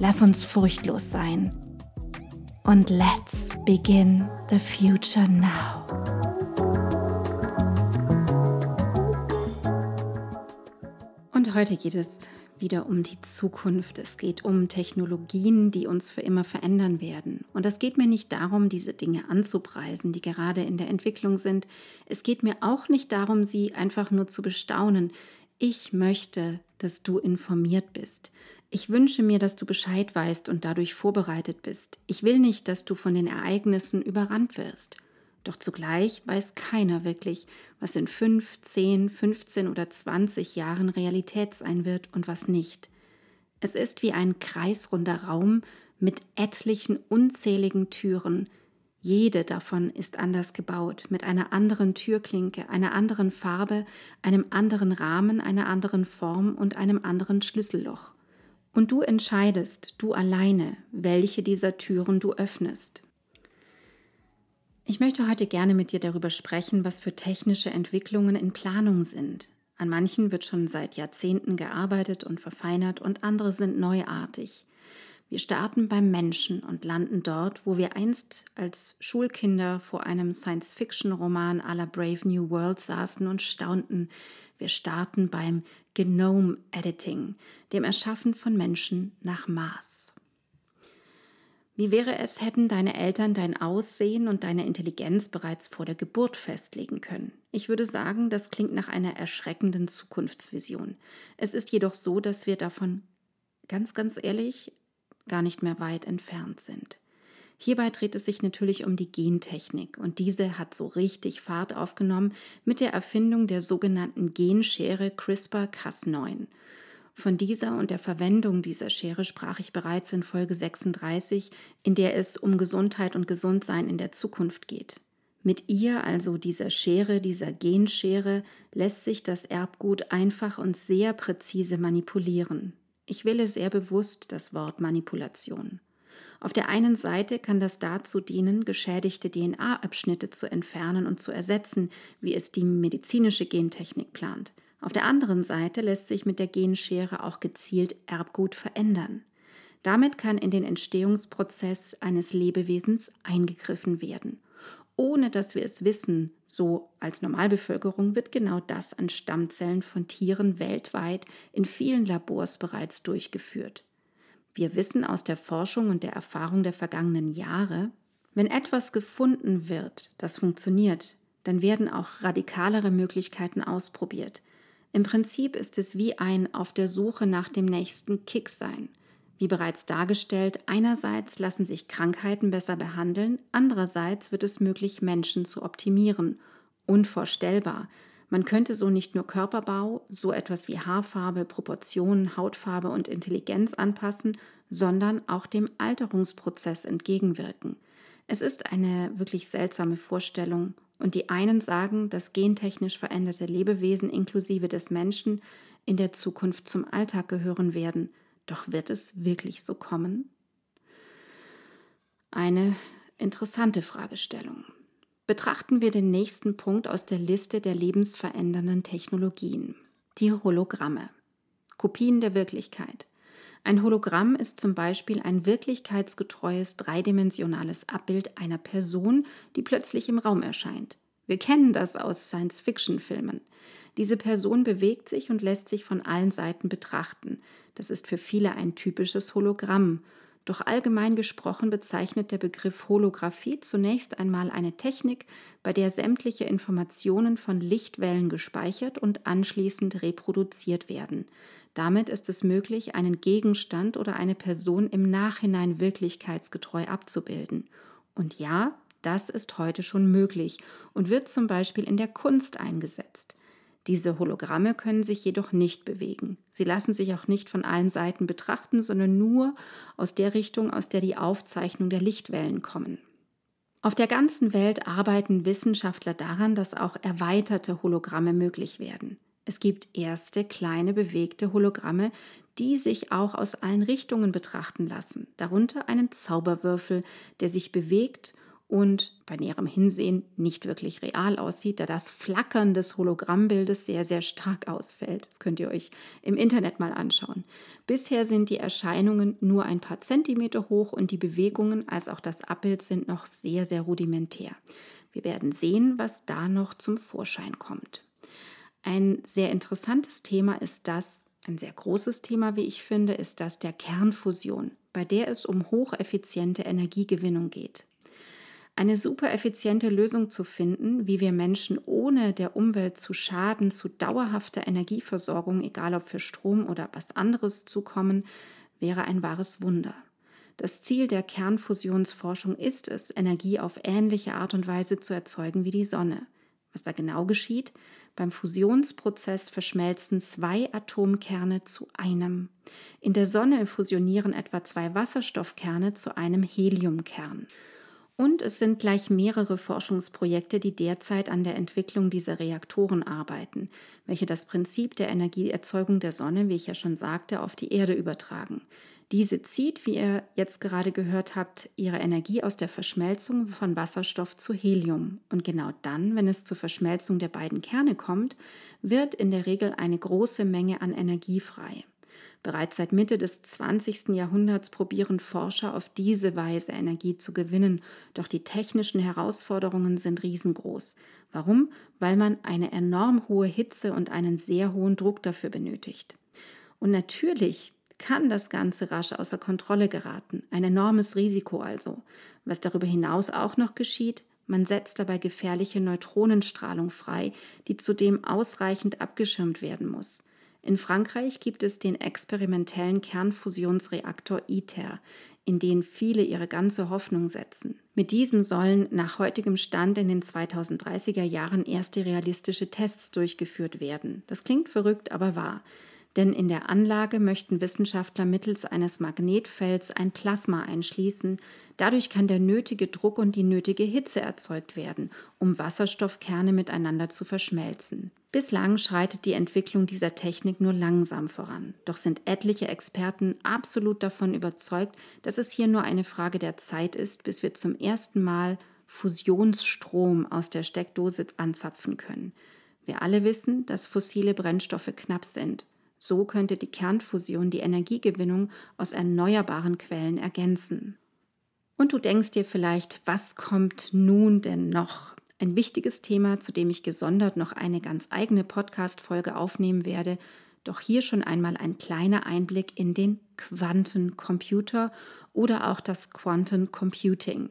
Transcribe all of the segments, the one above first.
Lass uns furchtlos sein. Und let's begin the future now. Und heute geht es wieder um die Zukunft. Es geht um Technologien, die uns für immer verändern werden. Und es geht mir nicht darum, diese Dinge anzupreisen, die gerade in der Entwicklung sind. Es geht mir auch nicht darum, sie einfach nur zu bestaunen. Ich möchte, dass du informiert bist. Ich wünsche mir, dass du Bescheid weißt und dadurch vorbereitet bist. Ich will nicht, dass du von den Ereignissen überrannt wirst. Doch zugleich weiß keiner wirklich, was in 5, 10, 15 oder 20 Jahren Realität sein wird und was nicht. Es ist wie ein kreisrunder Raum mit etlichen unzähligen Türen. Jede davon ist anders gebaut, mit einer anderen Türklinke, einer anderen Farbe, einem anderen Rahmen, einer anderen Form und einem anderen Schlüsselloch. Und du entscheidest, du alleine, welche dieser Türen du öffnest. Ich möchte heute gerne mit dir darüber sprechen, was für technische Entwicklungen in Planung sind. An manchen wird schon seit Jahrzehnten gearbeitet und verfeinert und andere sind neuartig. Wir starten beim Menschen und landen dort, wo wir einst als Schulkinder vor einem Science-Fiction-Roman à la Brave New World saßen und staunten, wir starten beim Genome Editing, dem Erschaffen von Menschen nach Maß. Wie wäre es, hätten deine Eltern dein Aussehen und deine Intelligenz bereits vor der Geburt festlegen können? Ich würde sagen, das klingt nach einer erschreckenden Zukunftsvision. Es ist jedoch so, dass wir davon ganz, ganz ehrlich gar nicht mehr weit entfernt sind. Hierbei dreht es sich natürlich um die Gentechnik und diese hat so richtig Fahrt aufgenommen mit der Erfindung der sogenannten Genschere CRISPR-Cas9. Von dieser und der Verwendung dieser Schere sprach ich bereits in Folge 36, in der es um Gesundheit und Gesundsein in der Zukunft geht. Mit ihr, also dieser Schere, dieser Genschere, lässt sich das Erbgut einfach und sehr präzise manipulieren. Ich wähle sehr bewusst das Wort Manipulation. Auf der einen Seite kann das dazu dienen, geschädigte DNA-Abschnitte zu entfernen und zu ersetzen, wie es die medizinische Gentechnik plant. Auf der anderen Seite lässt sich mit der Genschere auch gezielt Erbgut verändern. Damit kann in den Entstehungsprozess eines Lebewesens eingegriffen werden. Ohne dass wir es wissen, so als Normalbevölkerung wird genau das an Stammzellen von Tieren weltweit in vielen Labors bereits durchgeführt. Wir wissen aus der Forschung und der Erfahrung der vergangenen Jahre, wenn etwas gefunden wird, das funktioniert, dann werden auch radikalere Möglichkeiten ausprobiert. Im Prinzip ist es wie ein auf der Suche nach dem nächsten Kick sein. Wie bereits dargestellt, einerseits lassen sich Krankheiten besser behandeln, andererseits wird es möglich, Menschen zu optimieren. Unvorstellbar, man könnte so nicht nur Körperbau, so etwas wie Haarfarbe, Proportionen, Hautfarbe und Intelligenz anpassen, sondern auch dem Alterungsprozess entgegenwirken. Es ist eine wirklich seltsame Vorstellung und die einen sagen, dass gentechnisch veränderte Lebewesen inklusive des Menschen in der Zukunft zum Alltag gehören werden. Doch wird es wirklich so kommen? Eine interessante Fragestellung. Betrachten wir den nächsten Punkt aus der Liste der lebensverändernden Technologien. Die Hologramme. Kopien der Wirklichkeit. Ein Hologramm ist zum Beispiel ein wirklichkeitsgetreues dreidimensionales Abbild einer Person, die plötzlich im Raum erscheint. Wir kennen das aus Science-Fiction-Filmen. Diese Person bewegt sich und lässt sich von allen Seiten betrachten. Das ist für viele ein typisches Hologramm Doch allgemein gesprochen bezeichnet der Begriff Holographie zunächst einmal eine Technik, bei der sämtliche Informationen von Lichtwellen gespeichert und anschließend reproduziert werden. Damit ist es möglich, einen Gegenstand oder eine Person im Nachhinein wirklichkeitsgetreu abzubilden. Und ja, das ist heute schon möglich und wird zum Beispiel in der Kunst eingesetzt. Diese Hologramme können sich jedoch nicht bewegen. Sie lassen sich auch nicht von allen Seiten betrachten, sondern nur aus der Richtung, aus der die Aufzeichnung der Lichtwellen kommen. Auf der ganzen Welt arbeiten Wissenschaftler daran, dass auch erweiterte Hologramme möglich werden. Es gibt erste kleine bewegte Hologramme, die sich auch aus allen Richtungen betrachten lassen, darunter einen Zauberwürfel, der sich bewegt und bei näherem Hinsehen nicht wirklich real aussieht, da das Flackern des Hologrammbildes sehr, sehr stark ausfällt. Das könnt ihr euch im Internet mal anschauen. Bisher sind die Erscheinungen nur ein paar Zentimeter hoch und die Bewegungen als auch das Abbild sind noch sehr, sehr rudimentär. Wir werden sehen, was da noch zum Vorschein kommt. Ein sehr interessantes Thema ist das, ein sehr großes Thema, wie ich finde, ist das der Kernfusion, bei der es um hocheffiziente Energiegewinnung geht eine super effiziente Lösung zu finden, wie wir Menschen ohne der Umwelt zu schaden zu dauerhafter Energieversorgung, egal ob für Strom oder was anderes zukommen, wäre ein wahres Wunder. Das Ziel der Kernfusionsforschung ist es, Energie auf ähnliche Art und Weise zu erzeugen wie die Sonne. Was da genau geschieht? Beim Fusionsprozess verschmelzen zwei Atomkerne zu einem. In der Sonne fusionieren etwa zwei Wasserstoffkerne zu einem Heliumkern. Und es sind gleich mehrere Forschungsprojekte, die derzeit an der Entwicklung dieser Reaktoren arbeiten, welche das Prinzip der Energieerzeugung der Sonne, wie ich ja schon sagte, auf die Erde übertragen. Diese zieht, wie ihr jetzt gerade gehört habt, ihre Energie aus der Verschmelzung von Wasserstoff zu Helium. Und genau dann, wenn es zur Verschmelzung der beiden Kerne kommt, wird in der Regel eine große Menge an Energie frei. Bereits seit Mitte des 20. Jahrhunderts probieren Forscher auf diese Weise Energie zu gewinnen, doch die technischen Herausforderungen sind riesengroß. Warum? Weil man eine enorm hohe Hitze und einen sehr hohen Druck dafür benötigt. Und natürlich kann das Ganze rasch außer Kontrolle geraten. Ein enormes Risiko also. Was darüber hinaus auch noch geschieht, man setzt dabei gefährliche Neutronenstrahlung frei, die zudem ausreichend abgeschirmt werden muss. In Frankreich gibt es den experimentellen Kernfusionsreaktor ITER, in den viele ihre ganze Hoffnung setzen. Mit diesem sollen nach heutigem Stand in den 2030er Jahren erste realistische Tests durchgeführt werden. Das klingt verrückt, aber wahr. Denn in der Anlage möchten Wissenschaftler mittels eines Magnetfelds ein Plasma einschließen. Dadurch kann der nötige Druck und die nötige Hitze erzeugt werden, um Wasserstoffkerne miteinander zu verschmelzen. Bislang schreitet die Entwicklung dieser Technik nur langsam voran. Doch sind etliche Experten absolut davon überzeugt, dass es hier nur eine Frage der Zeit ist, bis wir zum ersten Mal Fusionsstrom aus der Steckdose anzapfen können. Wir alle wissen, dass fossile Brennstoffe knapp sind. So könnte die Kernfusion die Energiegewinnung aus erneuerbaren Quellen ergänzen. Und du denkst dir vielleicht, was kommt nun denn noch? Ein wichtiges Thema, zu dem ich gesondert noch eine ganz eigene Podcast-Folge aufnehmen werde, doch hier schon einmal ein kleiner Einblick in den Quantencomputer oder auch das Quantum Computing.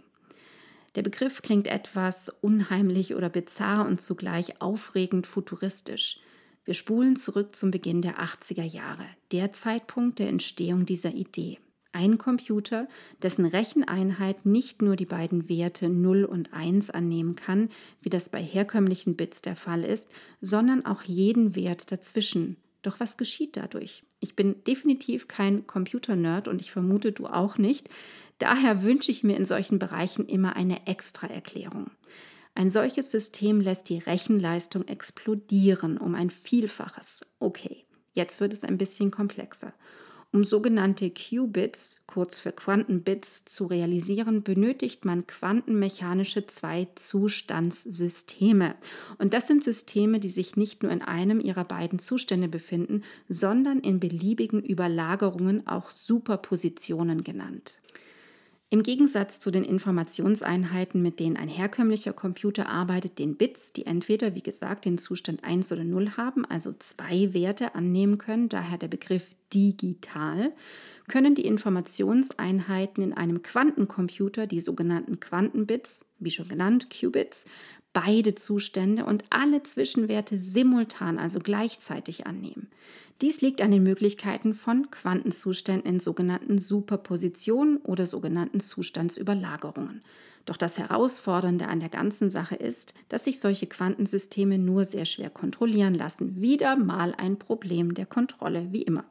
Der Begriff klingt etwas unheimlich oder bizarr und zugleich aufregend futuristisch. Wir spulen zurück zum Beginn der 80er Jahre, der Zeitpunkt der Entstehung dieser Idee. Ein Computer, dessen Recheneinheit nicht nur die beiden Werte 0 und 1 annehmen kann, wie das bei herkömmlichen Bits der Fall ist, sondern auch jeden Wert dazwischen. Doch was geschieht dadurch? Ich bin definitiv kein Computer-Nerd und ich vermute du auch nicht. Daher wünsche ich mir in solchen Bereichen immer eine Extraerklärung. Ein solches System lässt die Rechenleistung explodieren um ein Vielfaches. Okay, jetzt wird es ein bisschen komplexer. Um sogenannte Qubits, kurz für Quantenbits, zu realisieren, benötigt man quantenmechanische Zwei-Zustandssysteme. Und das sind Systeme, die sich nicht nur in einem ihrer beiden Zustände befinden, sondern in beliebigen Überlagerungen, auch Superpositionen genannt. Im Gegensatz zu den Informationseinheiten, mit denen ein herkömmlicher Computer arbeitet, den Bits, die entweder, wie gesagt, den Zustand 1 oder 0 haben, also zwei Werte annehmen können, daher der Begriff digital, können die Informationseinheiten in einem Quantencomputer, die sogenannten Quantenbits, wie schon genannt, Qubits, beide Zustände und alle Zwischenwerte simultan, also gleichzeitig annehmen. Dies liegt an den Möglichkeiten von Quantenzuständen in sogenannten Superpositionen oder sogenannten Zustandsüberlagerungen. Doch das Herausfordernde an der ganzen Sache ist, dass sich solche Quantensysteme nur sehr schwer kontrollieren lassen. Wieder mal ein Problem der Kontrolle, wie immer.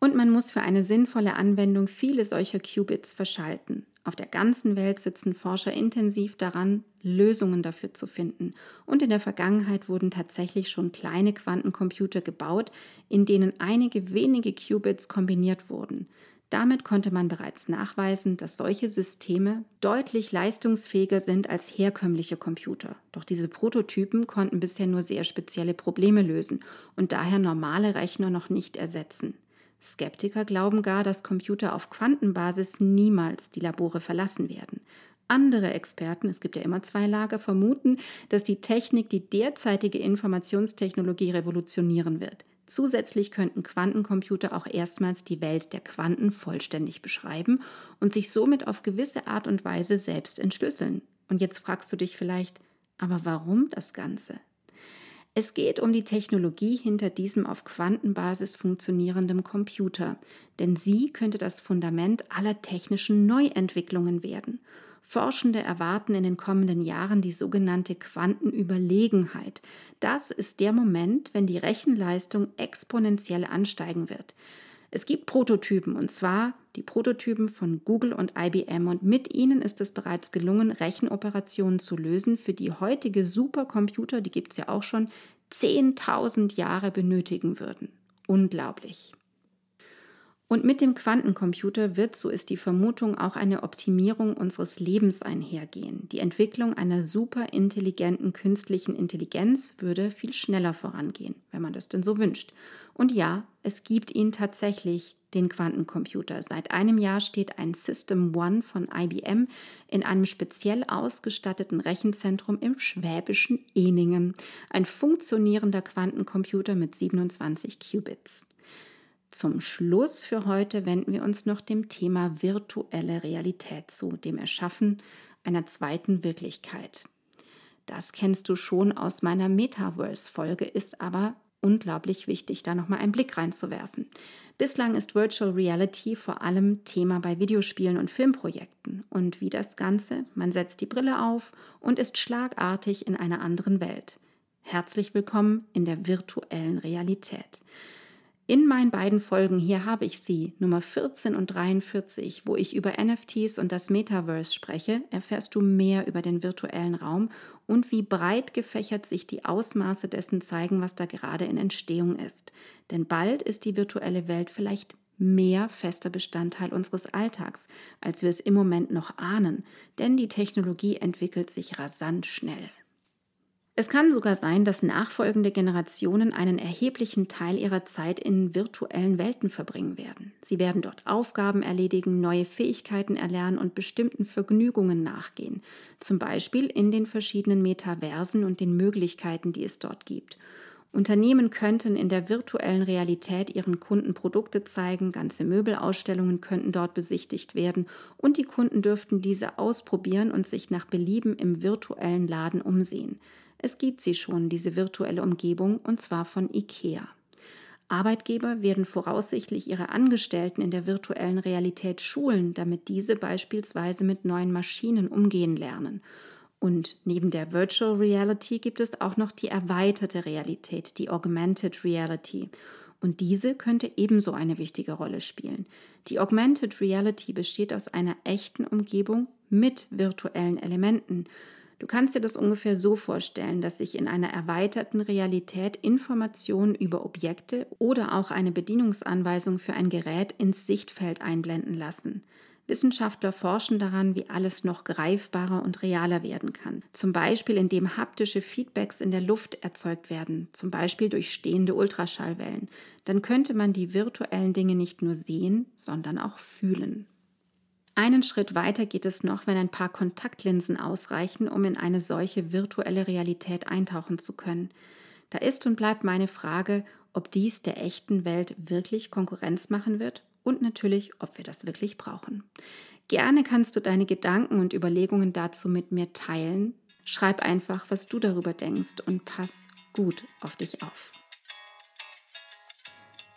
Und man muss für eine sinnvolle Anwendung viele solcher Qubits verschalten. Auf der ganzen Welt sitzen Forscher intensiv daran, Lösungen dafür zu finden. Und in der Vergangenheit wurden tatsächlich schon kleine Quantencomputer gebaut, in denen einige wenige Qubits kombiniert wurden. Damit konnte man bereits nachweisen, dass solche Systeme deutlich leistungsfähiger sind als herkömmliche Computer. Doch diese Prototypen konnten bisher nur sehr spezielle Probleme lösen und daher normale Rechner noch nicht ersetzen. Skeptiker glauben gar, dass Computer auf Quantenbasis niemals die Labore verlassen werden. Andere Experten, es gibt ja immer zwei Lager, vermuten, dass die Technik die derzeitige Informationstechnologie revolutionieren wird. Zusätzlich könnten Quantencomputer auch erstmals die Welt der Quanten vollständig beschreiben und sich somit auf gewisse Art und Weise selbst entschlüsseln. Und jetzt fragst du dich vielleicht, aber warum das Ganze? Es geht um die Technologie hinter diesem auf Quantenbasis funktionierenden Computer, denn sie könnte das Fundament aller technischen Neuentwicklungen werden. Forschende erwarten in den kommenden Jahren die sogenannte Quantenüberlegenheit. Das ist der Moment, wenn die Rechenleistung exponentiell ansteigen wird. Es gibt Prototypen und zwar die Prototypen von Google und IBM und mit ihnen ist es bereits gelungen, Rechenoperationen zu lösen, für die heutige Supercomputer, die gibt es ja auch schon, 10.000 Jahre benötigen würden. Unglaublich. Und mit dem Quantencomputer wird, so ist die Vermutung, auch eine Optimierung unseres Lebens einhergehen. Die Entwicklung einer superintelligenten künstlichen Intelligenz würde viel schneller vorangehen, wenn man das denn so wünscht. Und ja, es gibt ihn tatsächlich, den Quantencomputer. Seit einem Jahr steht ein System One von IBM in einem speziell ausgestatteten Rechenzentrum im schwäbischen Eningen. Ein funktionierender Quantencomputer mit 27 Qubits. Zum Schluss für heute wenden wir uns noch dem Thema virtuelle Realität zu, dem Erschaffen einer zweiten Wirklichkeit. Das kennst du schon aus meiner Metaverse-Folge, ist aber unglaublich wichtig, da nochmal einen Blick reinzuwerfen. Bislang ist Virtual Reality vor allem Thema bei Videospielen und Filmprojekten. Und wie das Ganze? Man setzt die Brille auf und ist schlagartig in einer anderen Welt. Herzlich willkommen in der virtuellen Realität. In meinen beiden Folgen hier habe ich sie, Nummer 14 und 43, wo ich über NFTs und das Metaverse spreche, erfährst du mehr über den virtuellen Raum und wie breit gefächert sich die Ausmaße dessen zeigen, was da gerade in Entstehung ist. Denn bald ist die virtuelle Welt vielleicht mehr fester Bestandteil unseres Alltags, als wir es im Moment noch ahnen, denn die Technologie entwickelt sich rasant schnell. Es kann sogar sein, dass nachfolgende Generationen einen erheblichen Teil ihrer Zeit in virtuellen Welten verbringen werden. Sie werden dort Aufgaben erledigen, neue Fähigkeiten erlernen und bestimmten Vergnügungen nachgehen, zum Beispiel in den verschiedenen Metaversen und den Möglichkeiten, die es dort gibt. Unternehmen könnten in der virtuellen Realität ihren Kunden Produkte zeigen, ganze Möbelausstellungen könnten dort besichtigt werden und die Kunden dürften diese ausprobieren und sich nach Belieben im virtuellen Laden umsehen. Es gibt sie schon, diese virtuelle Umgebung, und zwar von IKEA. Arbeitgeber werden voraussichtlich ihre Angestellten in der virtuellen Realität schulen, damit diese beispielsweise mit neuen Maschinen umgehen lernen. Und neben der Virtual Reality gibt es auch noch die erweiterte Realität, die Augmented Reality. Und diese könnte ebenso eine wichtige Rolle spielen. Die Augmented Reality besteht aus einer echten Umgebung mit virtuellen Elementen. Du kannst dir das ungefähr so vorstellen, dass sich in einer erweiterten Realität Informationen über Objekte oder auch eine Bedienungsanweisung für ein Gerät ins Sichtfeld einblenden lassen. Wissenschaftler forschen daran, wie alles noch greifbarer und realer werden kann. Zum Beispiel, indem haptische Feedbacks in der Luft erzeugt werden, zum Beispiel durch stehende Ultraschallwellen. Dann könnte man die virtuellen Dinge nicht nur sehen, sondern auch fühlen. Einen Schritt weiter geht es noch, wenn ein paar Kontaktlinsen ausreichen, um in eine solche virtuelle Realität eintauchen zu können. Da ist und bleibt meine Frage, ob dies der echten Welt wirklich Konkurrenz machen wird und natürlich, ob wir das wirklich brauchen. Gerne kannst du deine Gedanken und Überlegungen dazu mit mir teilen. Schreib einfach, was du darüber denkst und pass gut auf dich auf.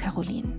Caroline.